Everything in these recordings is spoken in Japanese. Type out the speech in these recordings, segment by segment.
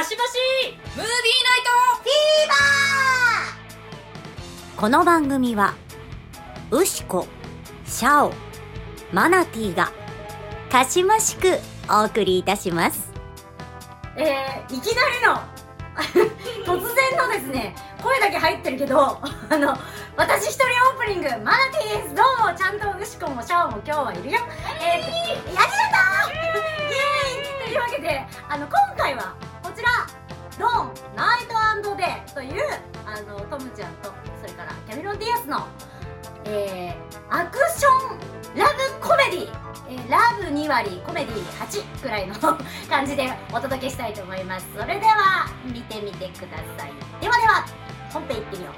かしばしムービーナイこの番組はウシコシャオマナティーがかしましくお送りいたします。えー、いきなりの 突然のですね声だけ入ってるけど あの私一人オープニングマナティーですどうもちゃんとウシコもシャオも今日はいるよ。えー、ありがとうイエーイ！というわけであの今回はこちらドンナイトデーというあのトムちゃんとそれからキャメロン・ディアスのえー、アクションラブコメディえーラブ2割コメディ8くらいの 感じでお届けしたいと思います。それでは見てみてください。ではでは本編いってみよ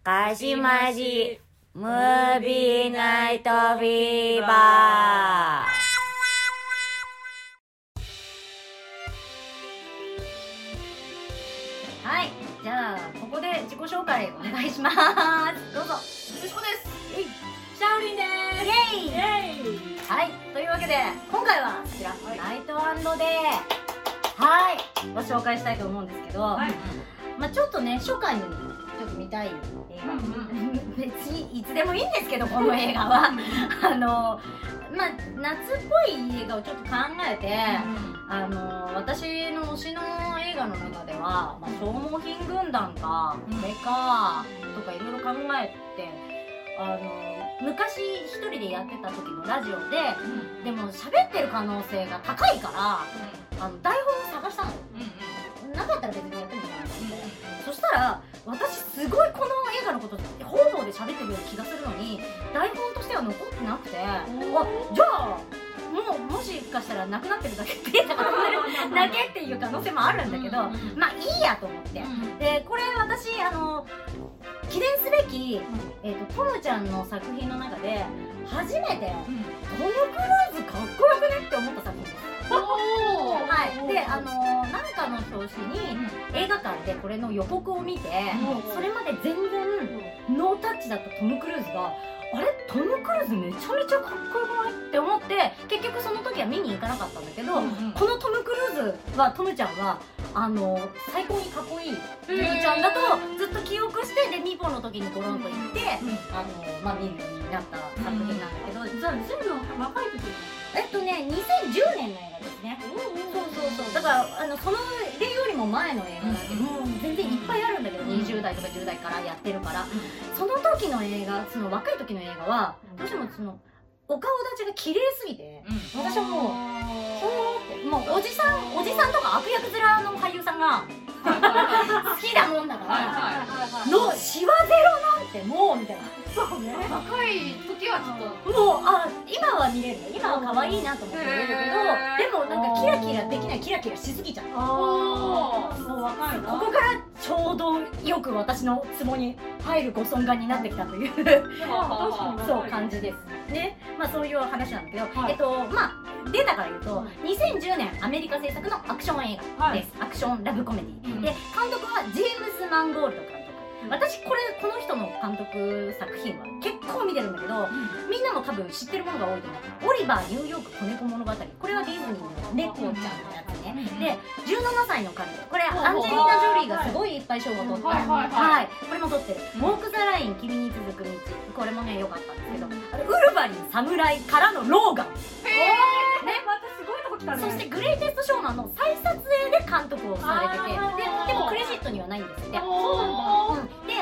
う。かしましムービーナイトフィーバー。紹介お願いします。どうぞ。トよしこです。シャオリンです。イエイ。はい。というわけで今回はこちら、ナイトデー。はい。ご紹介したいと思うんですけど、はい。まあちょっとね初回にちょっと見たい映画、別にいつでもいいんですけどこの映画は。あのまあ夏っぽい映画をちょっと考えて、あの私の推しの映画の中では、まあ、消耗品軍団かこれかとかいろいろ考えてあの昔一人でやってた時のラジオででも喋ってる可能性が高いからあの台本を探したの。よなかったら別にやってもいいかなと思ってそしたら私すごいこの映画のこと方々で喋ってるような気がするのに台本としては残ってなくてあじゃあもうもしかしたらなくなってるだけってだけ っていう可能性もあるんだけどまあいいやと思ってでこれ私あの記念すべき、えー、とトムちゃんの作品の中で初めてトム・クルーズかっこよくねって思った作品ですはい、であのーなんかの表紙に映画館でこれの予告を見てそれまで全然ノータッチだったトム・クルーズがあれ？トム・クルーズめちゃめちゃかっこよくない？って思って結局その時は見に行かなかったんだけど、このトム・クルーズはトムちゃんはあの最高にかっこいいトムちゃんだとずっと記憶してでミポの時にトロント行って、あのまあ、見るようになった作品なんだけど、じゃあ全部若い時えっとね2010年の映画ですね。そうそうそう。だからあのその例よりも前の映画なんで、もう全然いっぱいあるんだけど、20代とか10代からやってるから、その時の映画その若い時の映画はどうしてもそのお顔立ちが綺麗すぎて、私はもうそうってもうおじさんおじさんとか悪役面の俳優さんが 好きだもんだから、のシワゼロなんてもうみたいなそうね。若い時はちょっと。もうあ今は見れる。今は可愛いなと思って見れるけど、でもなんかキラキラできないキラキラしすぎちゃう。ああそう若いここからちょうどよく私のツボに入るご尊顔になってきたという。そう感じです。ね。まあそういう話なんだけど、はい。えっとまあデータから言うと2010年アメリカ製作のアクション映画です、アクションラブコメディ、うん。で監督はジェームス・マンゴールド監督私これこの人の監督作品は結構見てるんだけど、みんなも多分知ってるものが多いと思う。オリバーニューヨーク子猫物語。これはディズニーの猫ちゃんのやつね、で17歳の彼女これアンジェリーナ・ジョリーがすごいいっぱい賞を取って、はいはいはい、これも取ってる「ウォーク・ザ・ライン君に続く道」これもね良かったんですけど。ウルヴァリン侍からのローガン。ね。またすごいとこ来たね。そしてグレイテストショーマンの再撮影で監督をされてて。ででもクレジットにはないんですって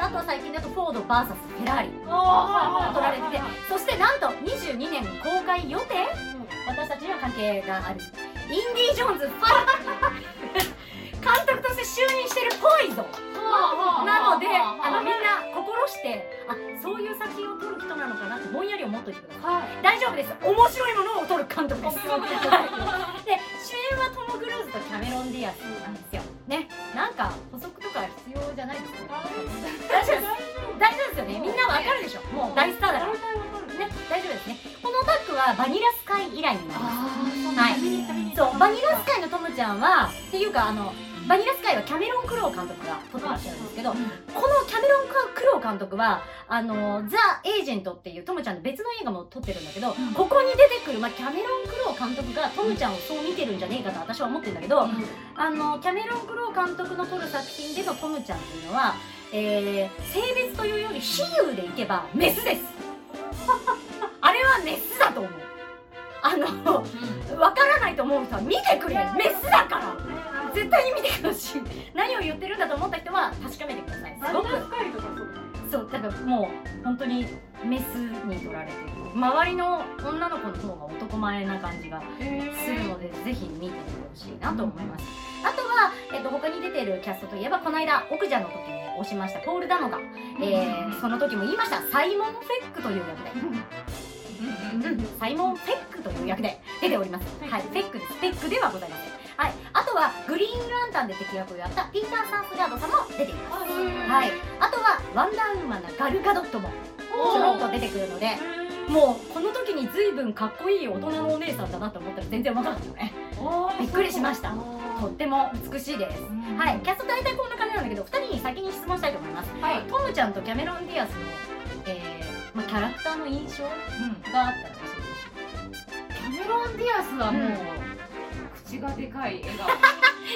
あとは最近だとフォード VS フェラーリ。あー撮られててそしてなんと22年公開予定私たちには関係がある。インディ・ジョーンズ 監督として就任してるポイゾンなのであのみんな心してあそういう作品を撮る人なのかなってぼんやり思っといてください。はい。大丈夫です。面白いものを撮る監督です。はい。で主演はトム・クルーズとキャメロン・ディアスなんですよねなんか補足とか必要じゃないですね大丈夫。です大丈夫ですよね。みんなわかるでしょ。もう大スターだから。ね大丈夫ですね。このタッグはバニラスカイ以来になります。はい。そうバニラスカイのトムちゃんはっていうかあのバニラスカイはキャメロン・クロウ監督が撮ってらっしゃるんですけど、このキャメロン・クロウ監督は、あの、ザ・エージェントっていうトムちゃんの別の映画も撮ってるんだけど、ここに出てくる、まあ、キャメロン・クロウ監督がトムちゃんをそう見てるんじゃねえかと私は思ってるんだけど、あの、キャメロン・クロウ監督の撮る作品でのトムちゃんっていうのは、えー、性別というより比喩でいけばメスです。あれはメスだと思う。あの、わからないと思う人は見てくれ。メスだから絶対に見てほしい。何を言ってるんだと思った人は確かめてください。すごく。そうそうだからもう本当にメスに取られてる周りの女の子の方が男前な感じがするので、ぜひ見てみてほしいなと思います、あとは、えっと、他に出てるキャストといえばこの間奥者の時に押しましたポール・ダノが、えーその時も言いました。サイモン・フェックという役で。サイモン・フェックという役で出ております。はい、フェックです。フェックではございません。はい、はグリーンランタンで敵役をやったピーター・サースガードさんも出ています。はい、あとはワンダーウーマンのガルガドットもちょろっと出てくるので、もうこの時に随分かっこいい大人のお姉さんだなと思ったら全然わからなかったね。びっくりしました。とっても美しいです。はい、キャスト大体こんな感じなんだけど、2人に先に質問したいと思います。はいトムちゃんとキャメロン・ディアスの、えーまあ、キャラクターの印象があったら教えてほしい。キャメロン・ディアスはもう、口がでかい笑顔。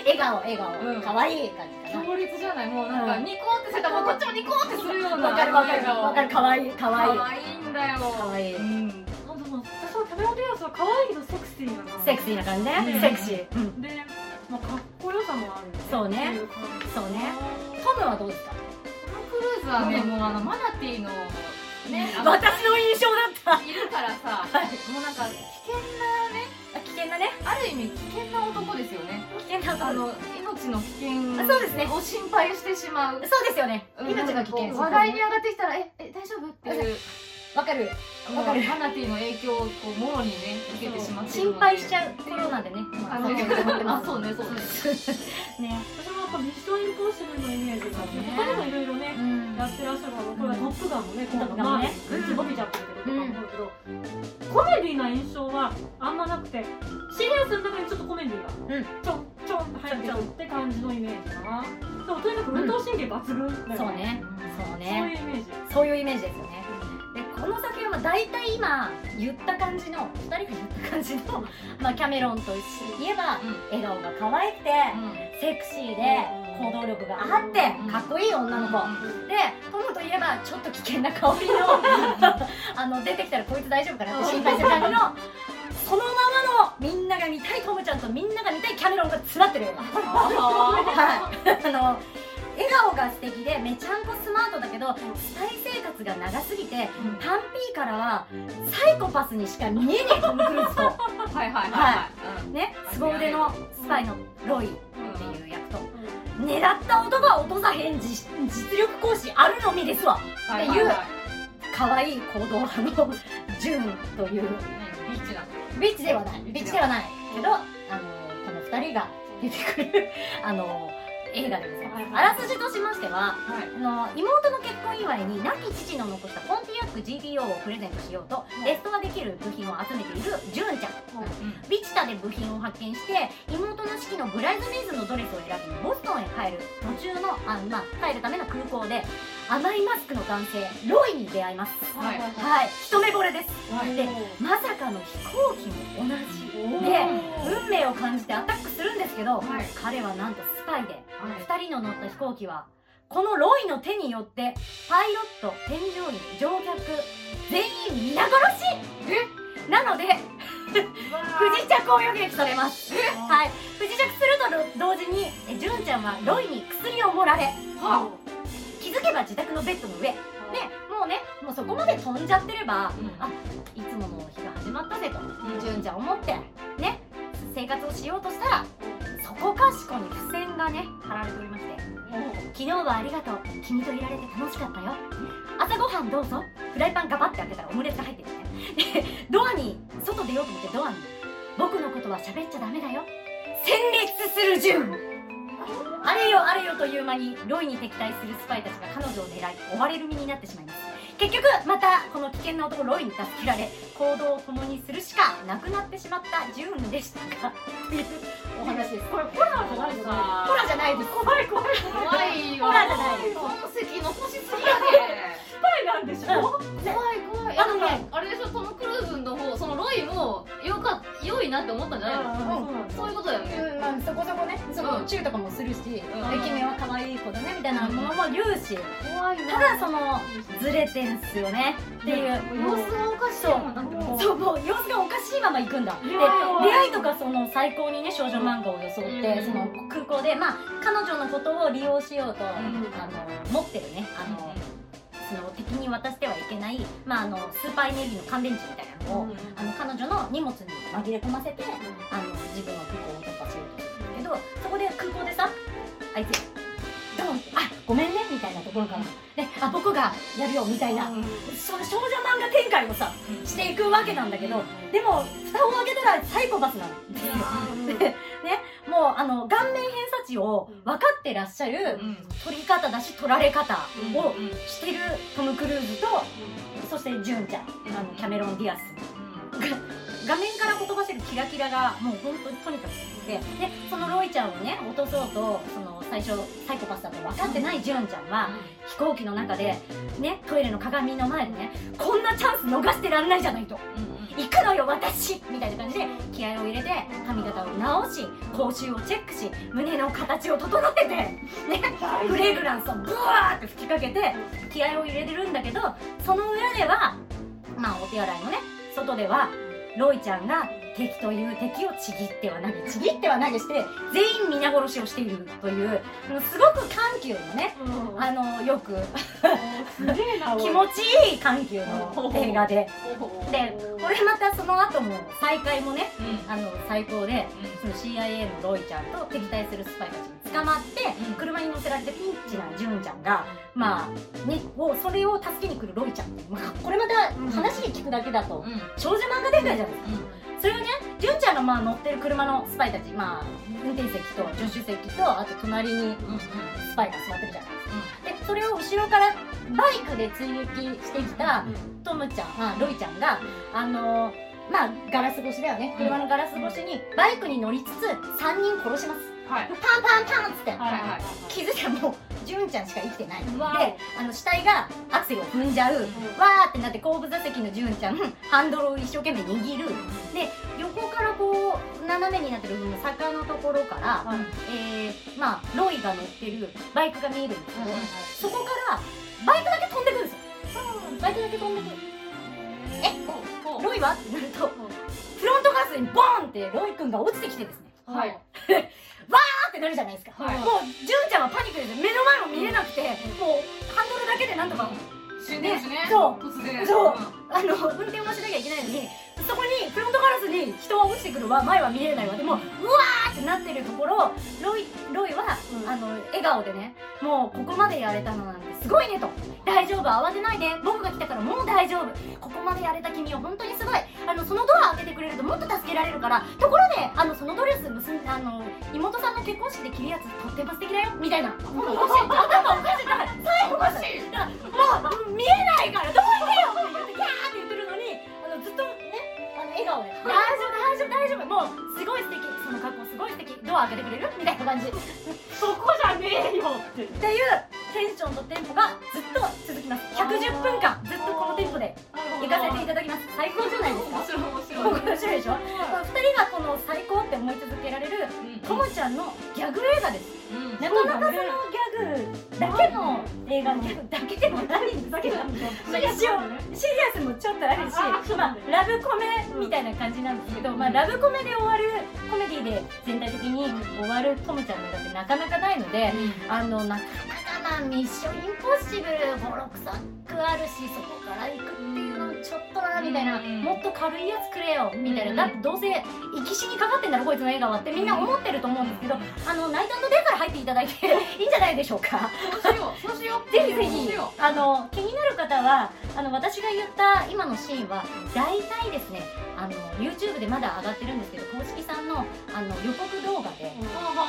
笑顔笑顔、うん。可愛い感じ強烈じゃない？もうなんかうん。ニコってしてたらもうこっちもニコってするような。わかるわかる。わかる可愛い可愛い。可愛いんだよ。可愛い。うん。私はキャメロン・ディアスは可愛いけどセクシーな。感じセクシーな感じね、うん。セクシー、うん、で、まあ、かっこよさもあるそうね。そうね。トムはどうですか？トム・クルーズはねもうあのマナティーのね私の印象だった。いるからさ。はい。もうなんか危険ね。ある意味危険な男ですよね。危険なあの命の危険あそうですね。を心配してしまう。そうですよね。うん。命の危険。話題に上がってきたらええ大丈夫？っていう わかる。わかる。マナティーの影響をこうもろにね受けてしまって心で。配しちゃう。コロナでね。あのあそうねそうね。ね。私もやっぱミッションインポッシブルのイメージがあってね。他にもいろいろねうん。やってらっしゃるからこれはトップガンもね今度トップガンもねまあグッズ伸びちゃってるけどとか思うけどコメディな印象はあんまなくてシリアスの中にちょっとコメディがうん。ちょんちょんって入ってるって感じのイメージかな。でもとにかく運動神経抜群だよそうね。そうそういうねイメージ。そういうイメージですよね。でこの作品は大体今言った感じの2人が言った感じの、まあ、キャメロンといえば笑顔が可愛くてセクシーで行動力があってかっこいい女の子。でトムといえばちょっと危険な香りのあの出てきたらこいつ大丈夫かなって心配する感じのそのままのみんなが見たいトムちゃんとみんなが見たいキャメロンが詰まってる映画はい。あの笑顔が素敵でめちゃんこスマートだけどスパイ生活が長すぎてパンピーからはサイコパスにしか見えねえトム・クルーズとはいはいはいはい。ね凄腕のスパイのロイっていう役と。狙った男は落とさへん実実力行使あるのみですわ。はいっていう可愛い行動派のジュンという。ビッチな。ビッチではない。ビッチではないけどあのこの2人が出てくるあの映画でございます。あらすじとしましてははい。あの妹の結婚祝いに亡き父の残したポンティアック GBO をプレゼントしようとレストアできる部品を集めているジュンちゃん。ビチタで部品を発見して妹の式のブライズメイズのドレスを選びボストンへ帰る途中のあ、まあ、帰るための空港で甘いマスクの男性ロイに出会います。はい。はい。一目惚れです。はい。でまさかの飛行機も同じで運命を感じてアタックするんですけど、はい。彼はなんとスパイではい。2人の乗った飛行機はこのロイの手によってパイロット添乗員乗客全員皆殺し。なので不時着を予言されます。はい。不時着すると同時にえジュンちゃんはロイに薬を盛られ。気づけば自宅のベッドの上。でもうねもうそこまで飛んじゃってれば、うん。あいつもの日が始まったぜと、ジュンちゃん思ってね生活をしようとしたらそこかしこに付箋がね貼られておりまして昨日はありがとう君といられて楽しかったよ。朝ごはんどうぞフライパンガバって開けたらオムレツが入ってる。ねでドアに外出ようと思ってドアに僕のことは喋っちゃダメだよ。戦慄するジュンあれよあれよという間にロイに敵対するスパイたちが彼女を狙い追われる身になってしまいます結局またこの危険な男ロイに助けられ行動を共にするしかなくなってしまったジューンでしたがというお話ですこれホラーじゃないよね。さホラーじゃないです。怖い怖い。怖いわ。ホラーじゃない。です本席残しすぎや怖いなんでしょで怖い怖い。あのねあれでしょトム・クルーズの方そのロイもよか良いなって思ったんじゃないのうんそういうことだよね。うんまあ、そこそこねそのうん。チューとかもするし、ん。駅名は可愛い子だねみたいなものも言うし、怖いただそのずれてんすよねっていう、様子がおかしいもん。だってもう。そうもう様子がおかしいまま行くんだ。で出会いとかその最高にね少女漫画を装って、うん。その空港でまあ彼女のことを利用しようと、ん。あの持ってるねあの、その敵に渡してはいけない、まあ、あのスーパーエネルギーの乾電池みたいなのを、あの彼女の荷物に紛れ込ませて、あの自分の空港を突破しようとするんだけどそこで空港でさあいつあごめんねみたいなところから、であ僕がやるよみたいな、その少女漫画展開をさしていくわけなんだけどでも蓋を開けたらサイコパスなん。でねもうあの顔面偏差値を分かってらっしゃるうん。取り方だし取られ方をうん。してるトム・クルーズとそしてジュンちゃん。あのキャメロン・ディアス。が 画面からほとばしるキラキラがもう本当にとにかく好きででそのロイちゃんをね落とそうとその最初サイコパスだと分かってないジュンちゃんは飛行機の中でねトイレの鏡の前でねこんなチャンス逃してらんないじゃないと。行くのよ私みたいな感じで気合を入れて髪型を直し口臭をチェックし胸の形を整えてねフレグランスをブワーって吹きかけて気合を入れてるんだけどその裏ではまあお手洗いのね外ではロイちゃんが敵という敵をちぎっては投げちぎっては投げして全員皆殺しをしているというすごく緩急のねうん。あのよく 気持ちいい緩急の映画で。でこれまたその後も再会もねあの最高でその CIA のロイちゃんと敵対するスパイたちに捕まってうん。車に乗せられてピンチなジュンちゃんがまあねをそれを助けに来るロイちゃんまあこれまた話で聞くだけだと少女漫画展開じゃないですかそれをねジュンちゃんがまあ乗ってる車のスパイたちまあ運転席と助手席とあと隣にスパイが座ってるじゃないですか。でそれを後ろからバイクで追撃してきたトムちゃん、まあ、ロイちゃんがあのまあガラス越しだよね。車のガラス越しにバイクに乗りつつ3人殺しますはい。パンパンパンっつって。はいはい。はい気づいたらもうジュンちゃんしか生きてない。でわあの死体がアクセルを踏んじゃう。わーってなって後部座席のジュンちゃんハンドルを一生懸命握る。で横からこう斜めになってる部分の坂のところから、はい。えー、まあロイが乗ってるバイクが見えるんですけど、そこからバイクだけ飛んでくるんですよ。バイクだけ飛んでくるえロイは？ってなるとフロントガラスにボーンってロイ君が落ちてきてですね。はい わーってなるじゃないですか、はい。もうジュンちゃんはパニックで目の前も見えなくてもうハンドルだけでなんとか死んでるしね。そう。突然。そう。あの運転をしなきゃいけないのにそこにフロントガラスに人は落ちてくるわ。前は見えないわ。でもううわーってなってるところロイロイは、うん。あの笑顔でねもうここまでやれたのなんてすごいねと。大丈夫慌てないで。僕が来たからもう大丈夫。ここまでやれた君は本当にすごい。あのそのもっと助けられるからところであのそのドレス結んあの妹さんの結婚式で着るやつとっても素敵だよみたいな。頭おかしい頭おかしい。だから最後までだからもう見えないからどこ行けよって言ってキャーって言ってるのにあのずっとねあの笑顔で。大丈夫大丈夫大丈夫。もうすごい素敵。その格好すごい素敵。ドア開けてくれる？みたいな感じ。そこじゃねえよって。っていうテンションとテンポがずっと続きます。110分間ずっとこのテンポで行かせていただきます。最高じゃないですか？面白いでしょ？2人がこの最高って思い続けられるともちゃんのギャグ映画です。うん。なかなかそのギャグだけの映画ギャグだけでもないんですけどシリアスもちょっとあるしまあ、ラブコメみたいな感じなんですけど、まあ、ラブコメで終わるコメディで全体的に終わるトムちゃんの映画ってなかなかないのであのなかなかまあミッションインポッシブル56作あるしそこから行くっていうのちょっとなみたいな、うんもっと軽いやつくれよみたいな、うんだってどうせ生き死にかかってんだろこいつの映画はってみんな思ってると思うんですけどあのナイトデーから入っていただいて いいんじゃないでしょうか。そうしようそうしよう。ぜひぜひあの気になる方はあの私が言った今のシーンは大体ですねあの YouTube でまだ上がってるんですけど公式さんのあの予告動画で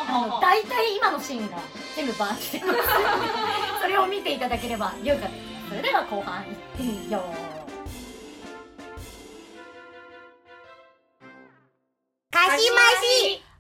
あの大体今のシーンが全部バーって出てます。それを見ていただければよかった。ですそれでは後半いってみよう。かしまし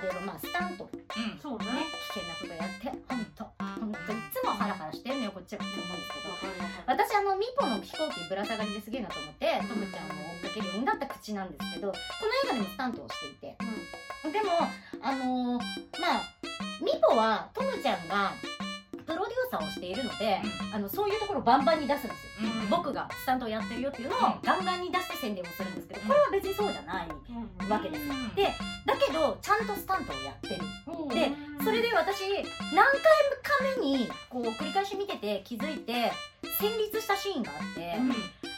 トムちゃんといえばまあスタント。うん。そうね。ね危険なことやって。ほんと。ほんと。いつもハラハラしてんのよこっちは。って思うんですけど私あのミポの飛行機ぶら下がりですげえなと思ってトムちゃんを追っかけるようになった口なんですけどこの映画でもスタントをしていて。でもあのーまあミポはトムちゃんがプロデューサーをしているので、あのそういうところをバンバンに出すんですよ、うん。僕がスタントをやってるよっていうのをうん。ガンガンに出して宣伝をするんですけどこれは別にそうじゃない。うんわけです。うんでだけどちゃんとスタントをやってる。うん。でそれで私何回か目にこう繰り返し見てて気づいて戦慄したシーンがあって、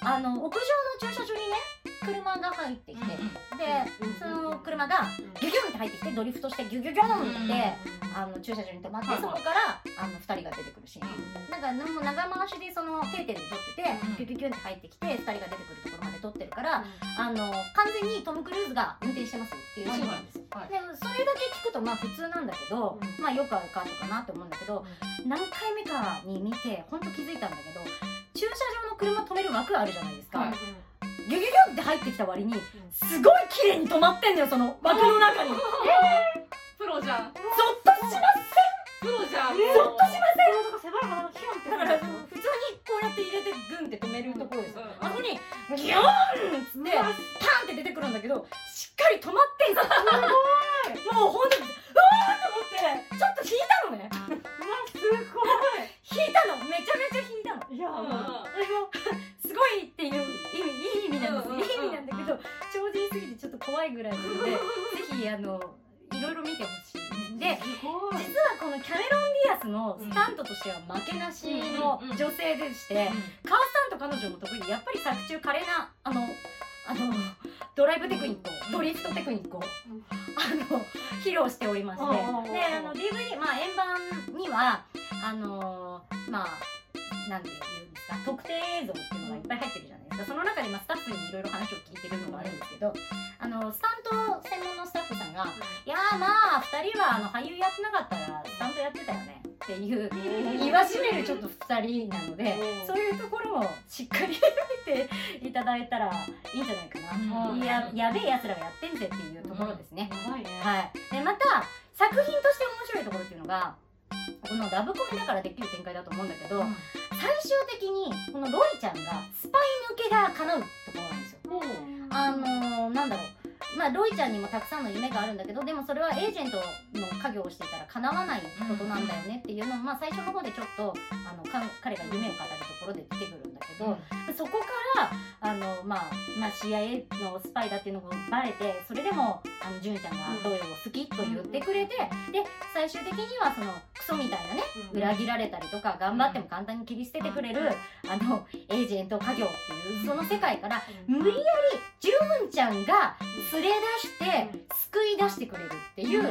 あの屋上の駐車場にね車が入ってきて、でその車がギュギュンって入ってきてドリフトしてギュギュギュンって、あの駐車場に止まって、そこからあの2人が出てくるシーン、なんかもう長回しでその定点で撮ってて、うんギュギュギュンって入ってきて2人が出てくるところまで撮ってるから、あの完全にトム・クルーズが運転してますよっていうシーンなんですよ、はいでそれだけ聞くとまあ普通なんだけど、うん。まあよくあるカートかなって思うんだけど何回目かに見て本当気づいたんだけど駐車場の車止める枠あるじゃないですか、はいギュギュギュンって入ってきた割にすごい綺麗に止まってんだよその枠の中に。ゾ ップロじゃん。としますプロじゃん。えー。ゾッとしません？狭いからヒョンってだから普通にこうやって入れてグンって止めるところですよ、うんあそこにギューなんていうんですか特定映像っていうのがいっぱい入ってるじゃないですか。その中でまあスタッフにいろいろ話を聞いてるのもあるんですけどあのスタント専門のスタッフさんがい。やーまあ2人はあの俳優やってなかったらスタントやってたよねっていう言わしめるちょっと2人なのでうんそういうところをしっかり見ていただいたらいいんじゃないかな、うん。ややべえやつらがやってんぜっていうところですね、やばいね。はい、でまた作品として面白いところっていうのがこのラブコメだからできる展開だと思うんだけど、最終的にこのロイちゃんがスパイ抜けが叶うところなんですよ。あのー、なんだろう。まあロイちゃんにもたくさんの夢があるんだけどでもそれはエージェントの家業をしていたら叶わないことなんだよねっていうのも、まあ、最初の方でちょっとあのか彼が夢を語るところで出てくるけど、そこからあの、まあ、まあ CIA のスパイだっていうのがバレてそれでもあの純ちゃんがロイを好きと言ってくれて、で最終的にはそのクソみたいなね裏切られたりとか頑張っても簡単に切り捨ててくれるあのエージェント家業っていうその世界から無理やりジュンちゃんが連れ出して救い出してくれるっていう、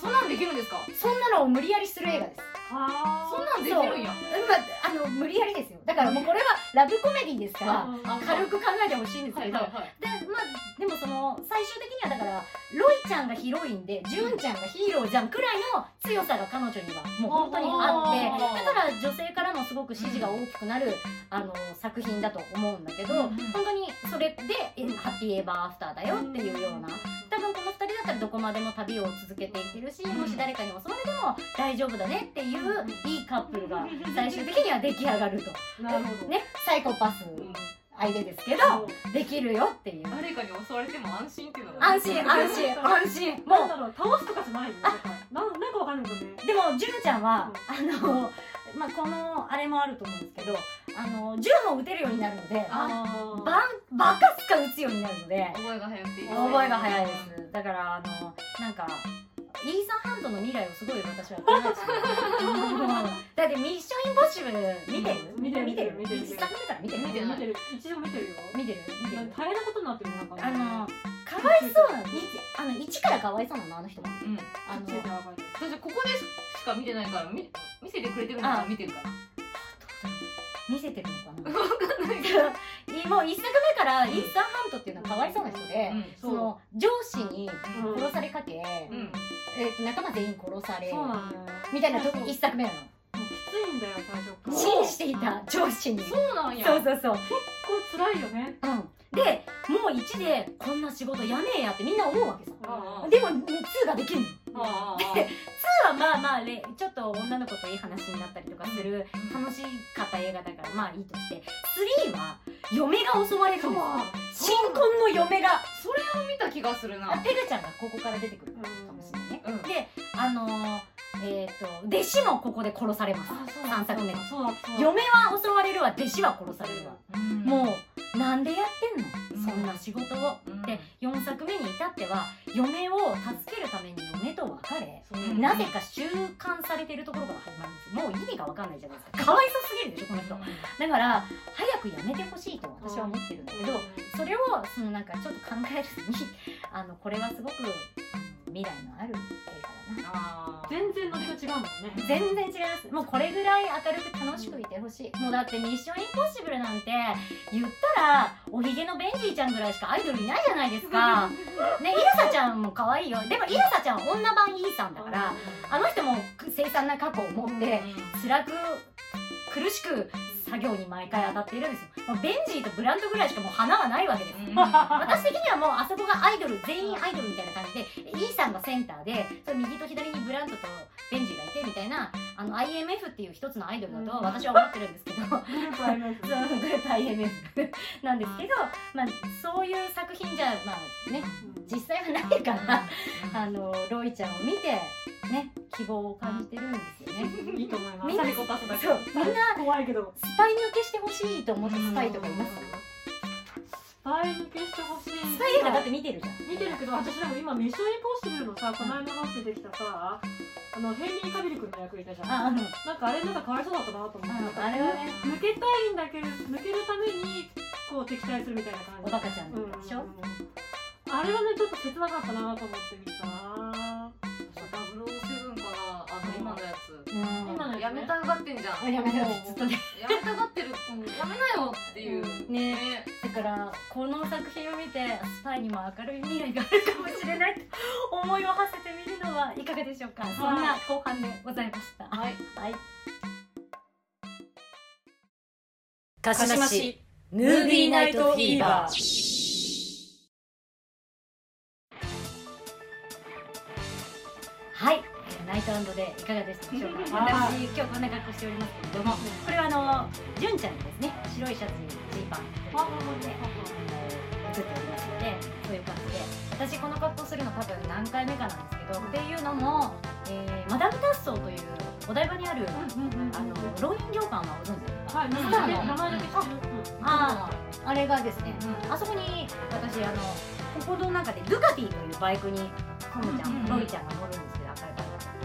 そんなんできるんですか？そんなのを無理やりする映画です。はそんなんできるんや。まあ、あの無理やりですよ。だからもうこれはラブコメディですからあ軽く考えてほしいんですけど、はいはいはい。でまあでもその最終的にはだからロイちゃんがヒロインでジュンちゃんがヒーローじゃんくらいの強さが彼女にはもう本当にあってだから女性からもすごく支持が大きくなる、あの作品だと思うんだけど、うんうん。本当にそれでえハッピーエバーアフターだよっていうような多分この2人だったらどこまでも旅を続けていけるし、もし誰かに襲われても大丈夫だねっていういいカップルが 最終的には出来上がると。なるほど。ね、サイコパス相手ですけど、できるよっていう。誰かに襲われても安心っていうのが安心安心安心。もう なんだろう倒すとかじゃないよなんなんかわかんないけどね。でも純ちゃんは、あのまあこのあれもあると思うんですけどあの銃も撃てるようになるのであー。バカすか撃つようになるので覚えが早くていい覚えが早いです。だからあのなんかイーサン・ハントの未来をすごい私は考えてる だってミッションインポッシブル見てる？見てる見てる見てる一作目から見てる。見てる見てる一応見てるよ。見てる見てる。大変なことになってるなんかあのかわいそうなのあの一からかわいそうなのあの人は。うん。あの私ここでしか見てないからみ見せてくれてるのから見てるから見せてるのかな？もう一作目からイーサンハントっていうのはかわいそうな人で、その上司にうん。殺されかけ、うん。えーと仲間全員殺されみたいなとそうそう一作目なの。もうきついんだよ最初から。支援していた上司に。そうなんや。そうそうそう。結構辛いよね。うんでもう1でこんな仕事やめえやってみんな思うわけさ。でも2ができるの。で2はまあまあれちょっと女の子といい話になったりとかする楽しかった映画だからまあいいとして。3は嫁が襲われるんですよ。新婚の嫁が。それを見た気がするな。あペグちゃんがここから出てくるかもしれないね、うんであのーえっ、と弟子もここで殺されます。あそう3作目嫁は襲われるわ。弟子は殺されるわ、ももうなんでやってんの、うん。そんな仕事を、うん。で4作目に至っては嫁を助けるために嫁と別れ、うんなぜか収監されてるところから始まるんですよ。もう意味が分かんないじゃないですか。かわいそうすぎるでしょこの人。だから早くやめてほしいと私は思ってるんだけど、それをそのなんかちょっと考えずにあのこれはすごく、うん未来のある映画だな。ああ全然ノリが違うもんね。全然違います。もうこれぐらい明るく楽しくいてほしい。もうだって「ミッションインポッシブル」なんて言ったらおひげのベンジーちゃんぐらいしかアイドルいないじゃないですか。ねイルサちゃんも可愛いよ。でもイルサちゃんは女版イーさんだからあの人も凄惨な過去を持って辛く苦しく作業に毎回当たっているんですよ、もうベンジーとブランドぐらいしかもう花はないわけです私的にはもうあそこがアイドル全員アイドルみたいな感じでイーさんがセンターでそれ右と左にブランドとベンジーがいてみたいなあの IMF っていう一つのアイドルだと私は思ってるんですけど、グループ IMF グループ IMF なんですけど、まあ、そういう作品じゃまあね実際はないからあのロイちゃんを見てね希望を感じてるんですよね。いいと思います。みんなサリコパスだけそうみんな怖いけど。スパイ抜けしてほしいと思ったスパイとかいます。スパイ抜けしてほしい。スパイ映画だって見てるじゃん。見てるけど私でも今「ミッションインポッシブル」のさこの間の出てきたさあのヘンリー・カビル君の役いたじゃんあうんなんかあれなんかかわいそうだったなと思って、うんあれはね。抜けたいんだけど抜けるためにこう敵対するみたいな感じ。おバカちゃんうんでしょ、あれはねちょっと切なかったなと思って見てたやめたがってんじゃん。やめた。がってずっとねやめたがってる。やめなよっていう。ねね。だからこの作品を見てスパイにも明るい未来があるかもしれないと思いを馳せてみるのはいかがでしょうか。そんな後半でございました。はい。はい。鹿島市ムービーナイトフィーバーえーナイトデーいかがでしたでしょうか私今日こんな格好しておりますけれどもこれはあの純ちゃんですね白いシャツにジーパンあで映っておりますのでそういう感じで私この格好するの多分何回目かなんですけどっていうのも、えーマダム・タッソーというお台場にあるあのロイン旅館はご存知ですかはい名前だけ知ってるあああれがですね、あそこに私あのここの中でドゥカティというバイクにトムちゃん、うんうんロイちゃんが乗るんです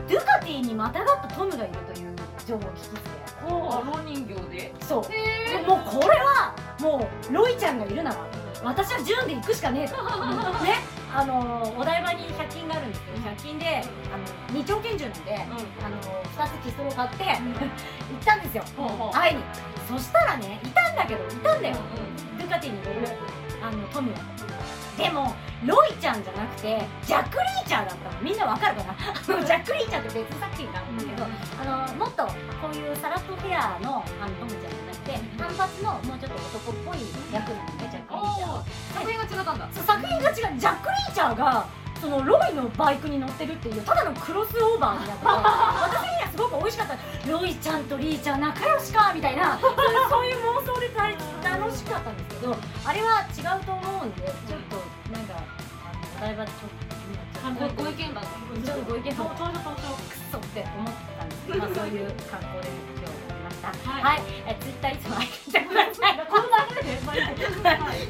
ドゥカティにまたがったトムがいるという情報を聞きつけあの人形でそう。へもうこれはもうロイちゃんがいるなら私は純で行くしかねえと。ね。あのお台場に100均があるんですけど100均であの二丁拳銃なんで、あの2つピスを買って行ったんですよ。ほうほう。会いに。そしたらねいたんだけどいたんだよ。ドゥカティに乗るあのトムが。でもロイちゃんじゃなくてジャック・リーチャーだったの。みんなわかるかな？あのジャック・リーチャーって別作品があるんだけど、あのもっとこういうサラッとヘアのあのトムちゃんじゃなくて単発のもうちょっと男っぽい役なのねジャック・リーチャーは。作品が違ったんだ。そう作品が違う。ジャック・リーチャーがそのロイのバイクに乗ってるっていうただのクロスオーバーになってて私にはすごく美味しかった。ロイちゃんとリーちゃん仲良しかみたいな。そういう妄想で大楽しかったんですけどあれは違うと思うんでちょっとなんか台場でちょっとごご意見番ちょっとご意見そうも登場登場クソって思ってたんですけど、まあ、そういう格好で今日やりましたはい。はい、えツイッターいつも開けてくださいこの流れで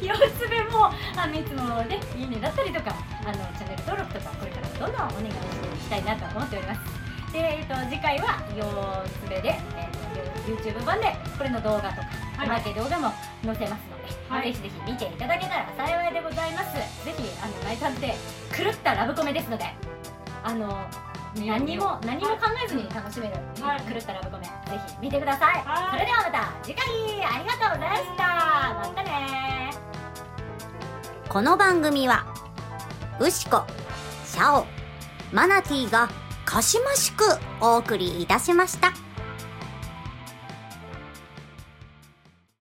様子でもあのいつもねいいねだったりとかあのチャンネル登録とかこれからもどんどんお願いしていきたいなと思っておりますで、えっと次回は様子で、えっと YouTube 版でこれの動画とかはい。おまけ動画も載せますはい、ぜひぜひ見ていただけたら幸いでございます。ぜひあの「ナイタ」って狂ったラブコメですのであの何も何も考えずに楽しめる、はい、狂ったラブコメぜひ見てください、はい、それではまた次回ありがとうございました。またねこの番組はウシコシャオマナティーがかしましくお送りいたしました。